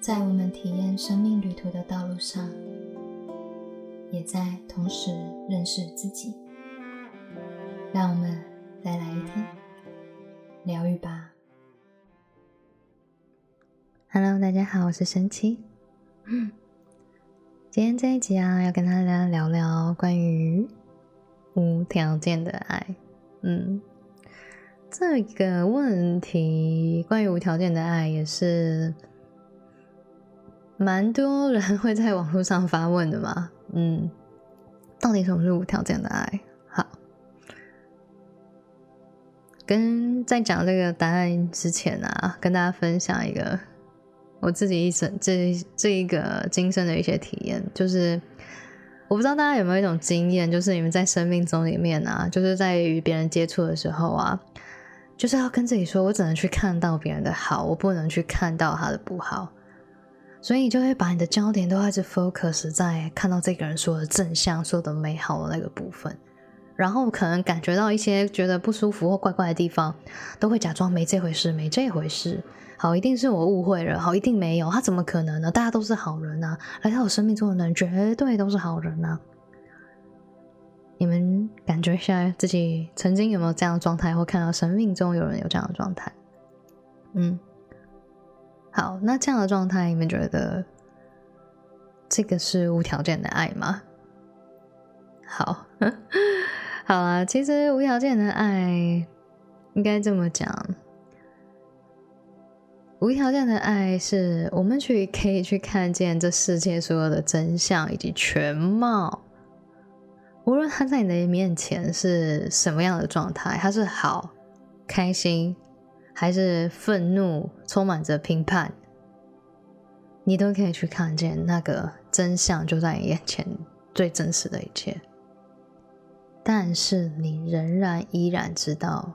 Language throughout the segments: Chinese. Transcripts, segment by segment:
在我们体验生命旅途的道路上，也在同时认识自己。让我们再来一天疗愈吧。Hello，大家好，我是神奇。今天这一集啊，要跟大家聊聊关于无条件的爱。嗯，这个问题关于无条件的爱也是蛮多人会在网络上发问的嘛。嗯，到底什么是无条件的爱？好，跟在讲这个答案之前啊，跟大家分享一个我自己一生这这一个今生的一些体验，就是。我不知道大家有没有一种经验，就是你们在生命中里面啊，就是在与别人接触的时候啊，就是要跟自己说，我只能去看到别人的好，我不能去看到他的不好，所以你就会把你的焦点都一直 focus 在看到这个人说的正向、说的美好的那个部分，然后可能感觉到一些觉得不舒服或怪怪的地方，都会假装没这回事，没这回事。好，一定是我误会了。好，一定没有，他怎么可能呢？大家都是好人呐，来到我生命中的人绝对都是好人呐。你们感觉一下自己曾经有没有这样的状态，或看到生命中有人有这样的状态？嗯，好，那这样的状态，你们觉得这个是无条件的爱吗？好，好啊，其实无条件的爱应该这么讲。无条件的爱是我们去可以去看见这世界所有的真相以及全貌，无论他在你的面前是什么样的状态，他是好、开心，还是愤怒、充满着评判，你都可以去看见那个真相就在你眼前，最真实的一切。但是你仍然依然知道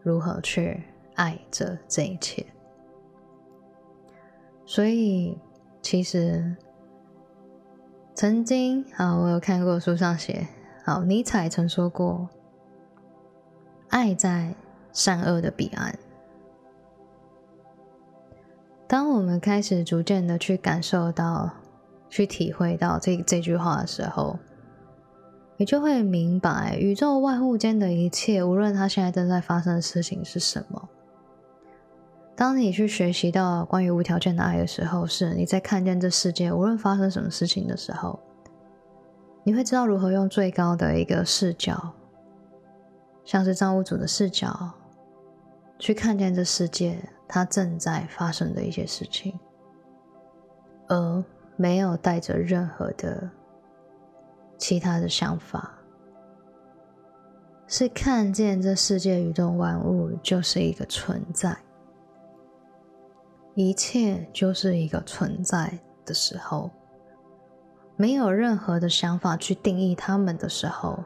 如何去爱着这一切。所以，其实曾经啊，我有看过书上写，好，尼采曾说过：“爱在善恶的彼岸。”当我们开始逐渐的去感受到、去体会到这这句话的时候，你就会明白，宇宙万物间的一切，无论它现在正在发生的事情是什么。当你去学习到关于无条件的爱的时候，是你在看见这世界无论发生什么事情的时候，你会知道如何用最高的一个视角，像是造物主的视角，去看见这世界它正在发生的一些事情，而没有带着任何的其他的想法，是看见这世界宇宙万物就是一个存在。一切就是一个存在的时候，没有任何的想法去定义他们的时候，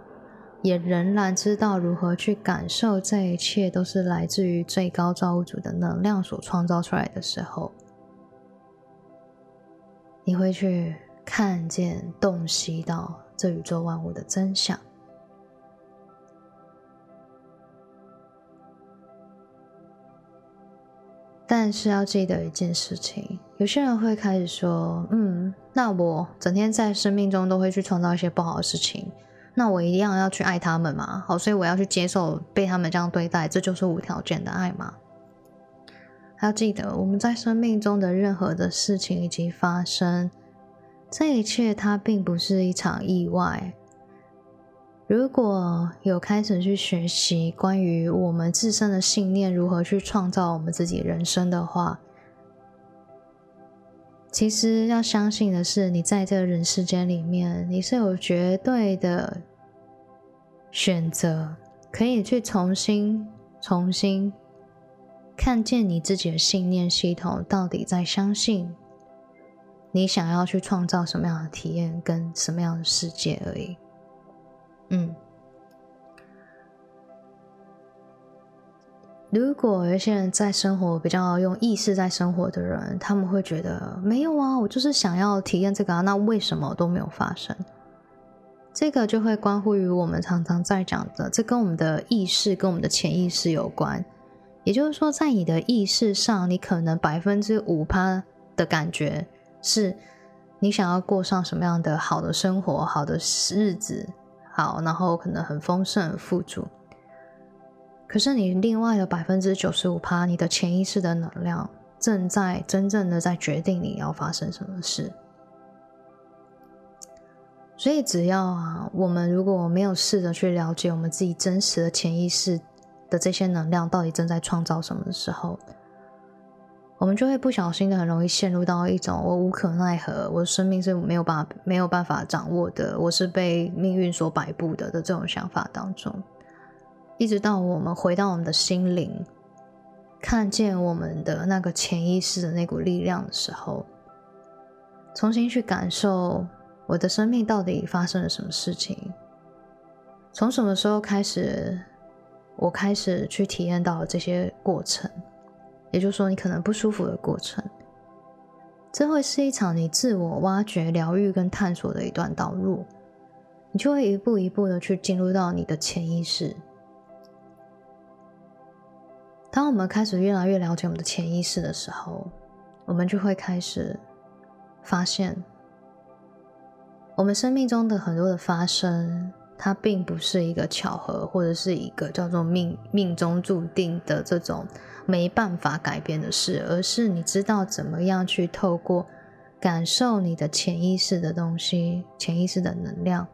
也仍然知道如何去感受这一切都是来自于最高造物主的能量所创造出来的时候，你会去看见、洞悉到这宇宙万物的真相。但是要记得一件事情，有些人会开始说：“嗯，那我整天在生命中都会去创造一些不好的事情，那我一样要去爱他们嘛？好，所以我要去接受被他们这样对待，这就是无条件的爱吗？”要记得，我们在生命中的任何的事情以及发生，这一切它并不是一场意外。如果有开始去学习关于我们自身的信念如何去创造我们自己人生的话，其实要相信的是，你在这人世间里面，你是有绝对的选择，可以去重新、重新看见你自己的信念系统到底在相信你想要去创造什么样的体验跟什么样的世界而已。嗯，如果有一些人在生活比较用意识在生活的人，他们会觉得没有啊，我就是想要体验这个啊，那为什么都没有发生？这个就会关乎于我们常常在讲的，这跟我们的意识跟我们的潜意识有关。也就是说，在你的意识上，你可能百分之五趴的感觉，是你想要过上什么样的好的生活、好的日子，好，然后可能很丰盛、很富足。可是你另外的百分之九十五趴，你的潜意识的能量正在真正的在决定你要发生什么事。所以只要啊，我们如果没有试着去了解我们自己真实的潜意识的这些能量到底正在创造什么的时候，我们就会不小心的很容易陷入到一种我无可奈何，我的生命是没有办法没有办法掌握的，我是被命运所摆布的的这种想法当中。一直到我们回到我们的心灵，看见我们的那个潜意识的那股力量的时候，重新去感受我的生命到底发生了什么事情，从什么时候开始，我开始去体验到这些过程，也就是说，你可能不舒服的过程，这会是一场你自我挖掘、疗愈跟探索的一段道路，你就会一步一步的去进入到你的潜意识。当我们开始越来越了解我们的潜意识的时候，我们就会开始发现，我们生命中的很多的发生，它并不是一个巧合，或者是一个叫做命命中注定的这种没办法改变的事，而是你知道怎么样去透过感受你的潜意识的东西、潜意识的能量，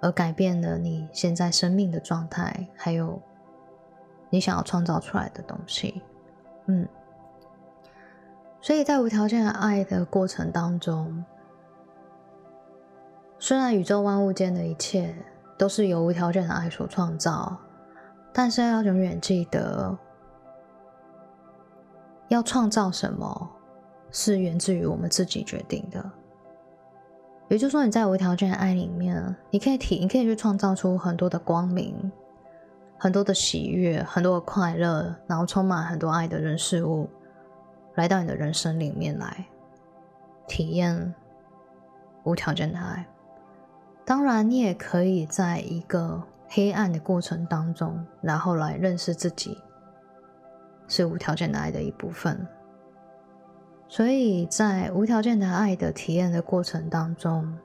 而改变了你现在生命的状态，还有。你想要创造出来的东西，嗯，所以在无条件的爱的过程当中，虽然宇宙万物间的一切都是由无条件的爱所创造，但是要永远记得，要创造什么是源自于我们自己决定的。也就是说，你在无条件的爱里面，你可以体，你可以去创造出很多的光明。很多的喜悦，很多的快乐，然后充满很多爱的人事物，来到你的人生里面来体验无条件的爱。当然，你也可以在一个黑暗的过程当中，然后来认识自己是无条件的爱的一部分。所以在无条件的爱的体验的过程当中，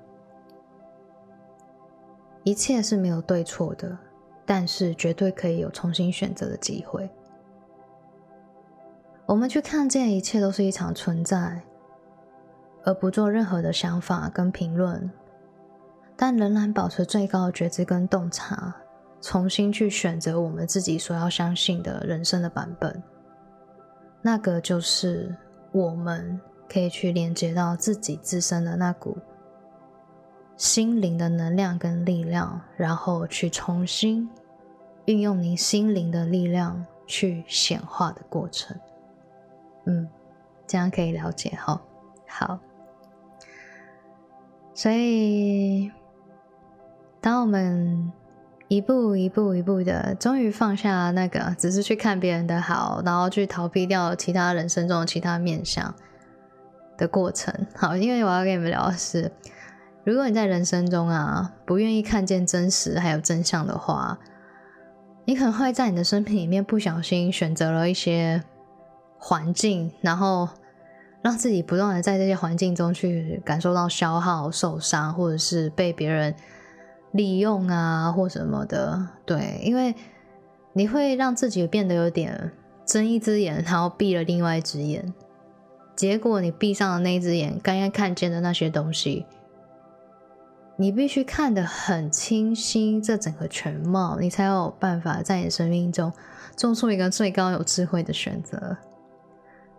一切是没有对错的。但是绝对可以有重新选择的机会。我们去看见一切都是一场存在，而不做任何的想法跟评论，但仍然保持最高的觉知跟洞察，重新去选择我们自己所要相信的人生的版本。那个就是我们可以去连接到自己自身的那股。心灵的能量跟力量，然后去重新运用你心灵的力量去显化的过程。嗯，这样可以了解哈。好，所以当我们一步一步一步的，终于放下那个只是去看别人的好，然后去逃避掉其他人生中的其他面相的过程。好，因为我要跟你们聊的是。如果你在人生中啊不愿意看见真实还有真相的话，你可能会在你的生命里面不小心选择了一些环境，然后让自己不断的在这些环境中去感受到消耗、受伤，或者是被别人利用啊或什么的。对，因为你会让自己变得有点睁一只眼，然后闭了另外一只眼，结果你闭上的那一只眼，刚刚看见的那些东西。你必须看得很清晰，这整个全貌，你才有办法在你生命中做出一个最高有智慧的选择。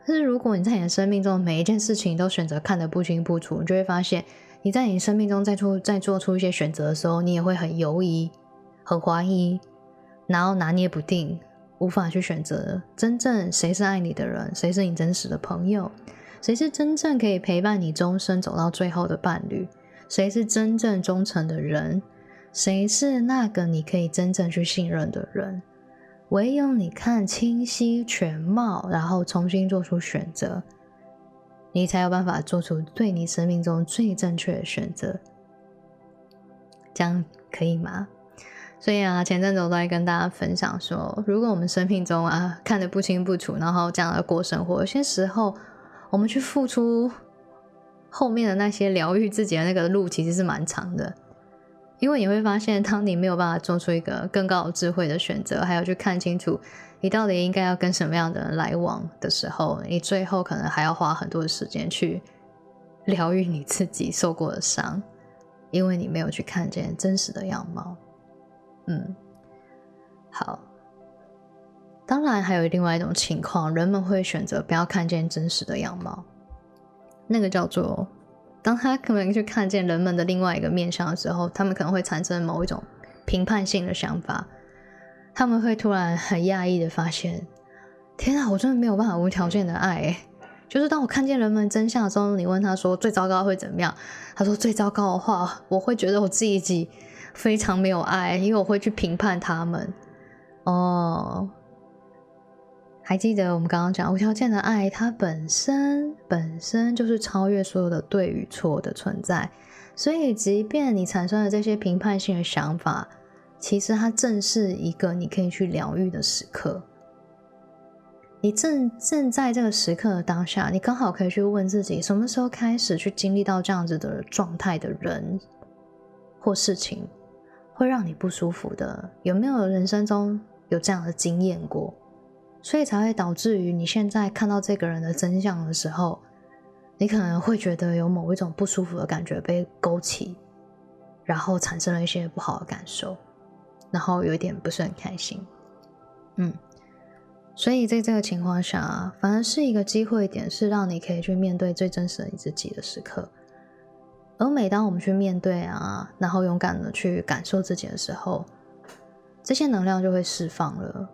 但是，如果你在你的生命中每一件事情都选择看得不清不楚，你就会发现，你在你生命中再出再做出一些选择的时候，你也会很犹疑、很怀疑，然后拿捏不定，无法去选择真正谁是爱你的人，谁是你真实的朋友，谁是真正可以陪伴你终身走到最后的伴侣。谁是真正忠诚的人？谁是那个你可以真正去信任的人？唯有你看清晰全貌，然后重新做出选择，你才有办法做出对你生命中最正确的选择。这样可以吗？所以啊，前阵子我都在跟大家分享说，如果我们生命中啊看得不清不楚，然后这样的过生活，有些时候。我们去付出后面的那些疗愈自己的那个路，其实是蛮长的。因为你会发现，当你没有办法做出一个更高智慧的选择，还要去看清楚你到底应该要跟什么样的人来往的时候，你最后可能还要花很多的时间去疗愈你自己受过的伤，因为你没有去看见真实的样貌。嗯，好。当然，还有另外一种情况，人们会选择不要看见真实的样貌，那个叫做。当他可能去看见人们的另外一个面相的时候，他们可能会产生某一种评判性的想法。他们会突然很讶异的发现：天啊，我真的没有办法无条件的爱。就是当我看见人们真相的时候，你问他说最糟糕会怎么样？他说最糟糕的话，我会觉得我自己非常没有爱，因为我会去评判他们。哦。还记得我们刚刚讲无条件的爱，它本身本身就是超越所有的对与错的存在。所以，即便你产生了这些评判性的想法，其实它正是一个你可以去疗愈的时刻。你正正在这个时刻的当下，你刚好可以去问自己：什么时候开始去经历到这样子的状态的人或事情，会让你不舒服的？有没有人生中有这样的经验过？所以才会导致于你现在看到这个人的真相的时候，你可能会觉得有某一种不舒服的感觉被勾起，然后产生了一些不好的感受，然后有一点不是很开心。嗯，所以在这个情况下，反而是一个机会点，是让你可以去面对最真实的你自己的时刻。而每当我们去面对啊，然后勇敢的去感受自己的时候，这些能量就会释放了。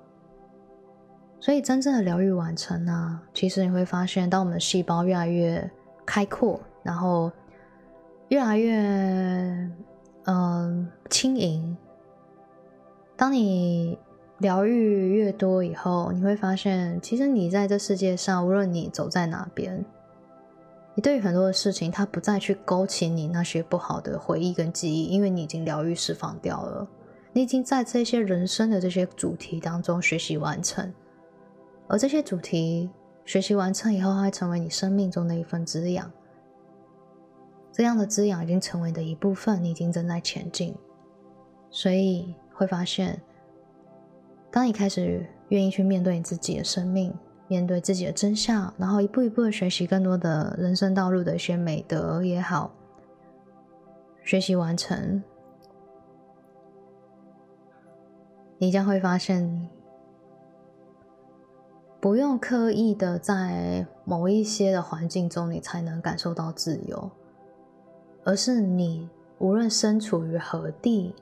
所以，真正的疗愈完成呢，其实你会发现，当我们的细胞越来越开阔，然后越来越嗯轻盈。当你疗愈越多以后，你会发现，其实你在这世界上，无论你走在哪边，你对于很多的事情，它不再去勾起你那些不好的回忆跟记忆，因为你已经疗愈释放掉了，你已经在这些人生的这些主题当中学习完成。而这些主题学习完成以后，它会成为你生命中的一份滋养。这样的滋养已经成为的一部分，你已经正在前进。所以会发现，当你开始愿意去面对你自己的生命，面对自己的真相，然后一步一步的学习更多的人生道路的一些美德也好，学习完成，你将会发现。不用刻意的在某一些的环境中，你才能感受到自由，而是你无论身处于何地，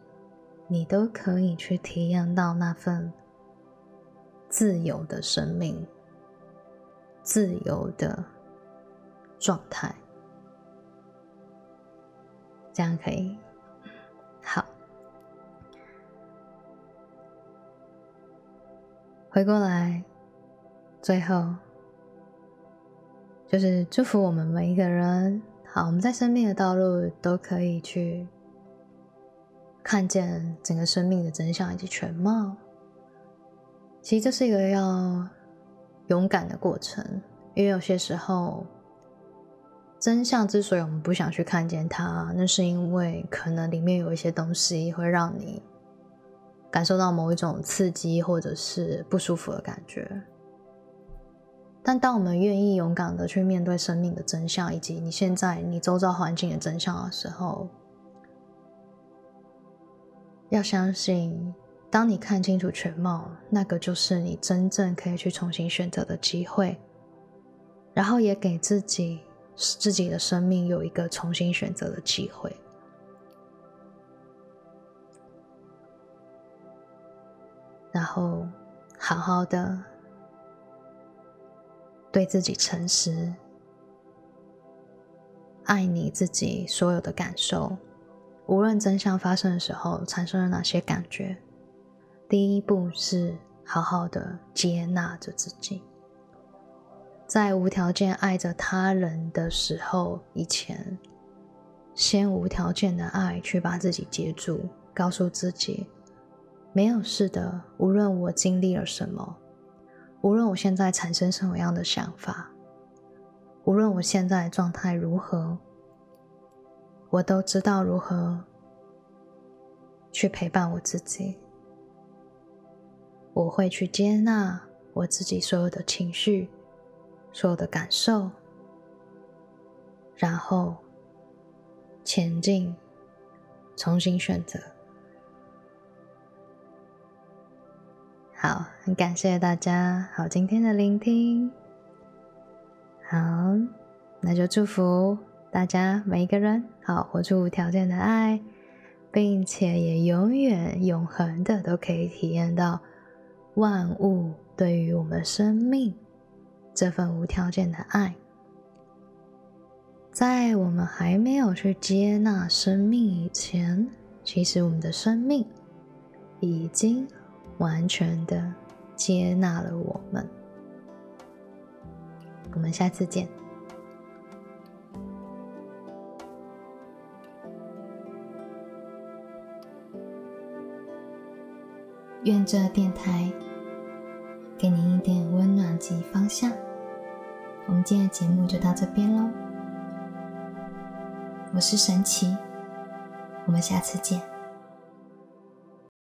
你都可以去体验到那份自由的生命、自由的状态。这样可以，好，回过来。最后，就是祝福我们每一个人。好，我们在生命的道路都可以去看见整个生命的真相以及全貌。其实这是一个要勇敢的过程，因为有些时候，真相之所以我们不想去看见它，那是因为可能里面有一些东西会让你感受到某一种刺激或者是不舒服的感觉。但当我们愿意勇敢的去面对生命的真相，以及你现在你周遭环境的真相的时候，要相信，当你看清楚全貌，那个就是你真正可以去重新选择的机会，然后也给自己自己的生命有一个重新选择的机会，然后好好的。对自己诚实，爱你自己所有的感受，无论真相发生的时候产生了哪些感觉。第一步是好好的接纳着自己，在无条件爱着他人的时候，以前先无条件的爱，去把自己接住，告诉自己没有事的，无论我经历了什么。无论我现在产生什么样的想法，无论我现在状态如何，我都知道如何去陪伴我自己。我会去接纳我自己所有的情绪、所有的感受，然后前进，重新选择。好，很感谢大家，好今天的聆听。好，那就祝福大家每一个人，好活出无条件的爱，并且也永远永恒的都可以体验到。万物对于我们生命这份无条件的爱，在我们还没有去接纳生命以前，其实我们的生命已经完全的接纳了我们。我们下次见。愿这电台。给您一点温暖及方向。我们今天的节目就到这边喽。我是神奇，我们下次见。